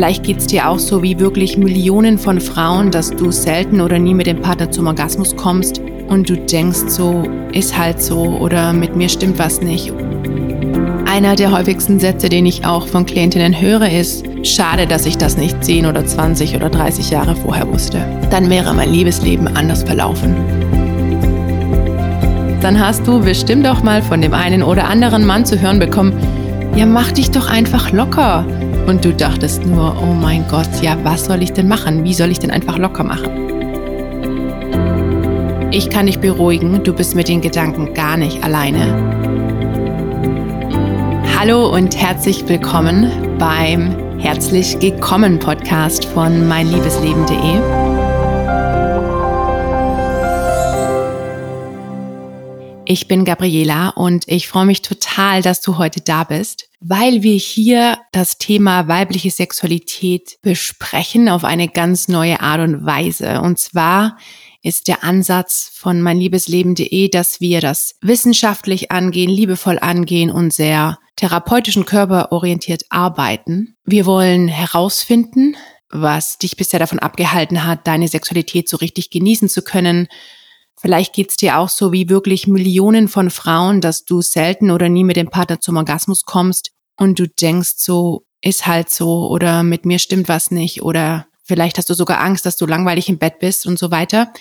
Vielleicht geht es dir auch so wie wirklich Millionen von Frauen, dass du selten oder nie mit dem Partner zum Orgasmus kommst und du denkst so, ist halt so oder mit mir stimmt was nicht. Einer der häufigsten Sätze, den ich auch von Klientinnen höre, ist, schade, dass ich das nicht 10 oder 20 oder 30 Jahre vorher wusste. Dann wäre mein Liebesleben anders verlaufen. Dann hast du bestimmt auch mal von dem einen oder anderen Mann zu hören bekommen, ja, mach dich doch einfach locker. Und du dachtest nur, oh mein Gott, ja, was soll ich denn machen? Wie soll ich denn einfach locker machen? Ich kann dich beruhigen, du bist mit den Gedanken gar nicht alleine. Hallo und herzlich willkommen beim Herzlich Gekommen Podcast von meinliebesleben.de. Ich bin Gabriela und ich freue mich total, dass du heute da bist weil wir hier das Thema weibliche Sexualität besprechen auf eine ganz neue Art und Weise. Und zwar ist der Ansatz von meinliebesleben.de, dass wir das wissenschaftlich angehen, liebevoll angehen und sehr therapeutischen körperorientiert arbeiten. Wir wollen herausfinden, was dich bisher davon abgehalten hat, deine Sexualität so richtig genießen zu können, Vielleicht geht's dir auch so wie wirklich Millionen von Frauen, dass du selten oder nie mit dem Partner zum Orgasmus kommst und du denkst so, ist halt so oder mit mir stimmt was nicht oder vielleicht hast du sogar Angst, dass du langweilig im Bett bist und so weiter.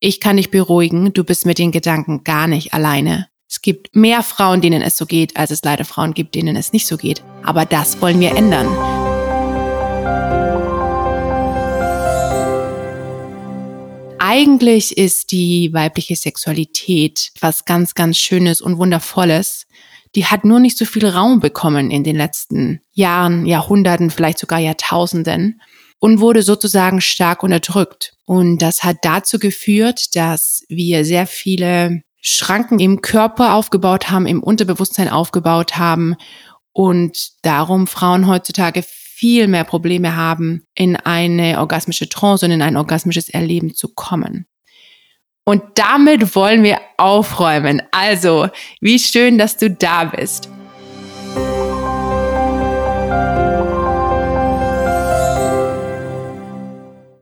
Ich kann dich beruhigen, du bist mit den Gedanken gar nicht alleine. Es gibt mehr Frauen, denen es so geht, als es leider Frauen gibt, denen es nicht so geht. Aber das wollen wir ändern. Eigentlich ist die weibliche Sexualität was ganz, ganz Schönes und Wundervolles. Die hat nur nicht so viel Raum bekommen in den letzten Jahren, Jahrhunderten, vielleicht sogar Jahrtausenden und wurde sozusagen stark unterdrückt. Und das hat dazu geführt, dass wir sehr viele Schranken im Körper aufgebaut haben, im Unterbewusstsein aufgebaut haben und darum Frauen heutzutage viel mehr Probleme haben, in eine orgasmische Trance und in ein orgasmisches Erleben zu kommen. Und damit wollen wir aufräumen. Also, wie schön, dass du da bist.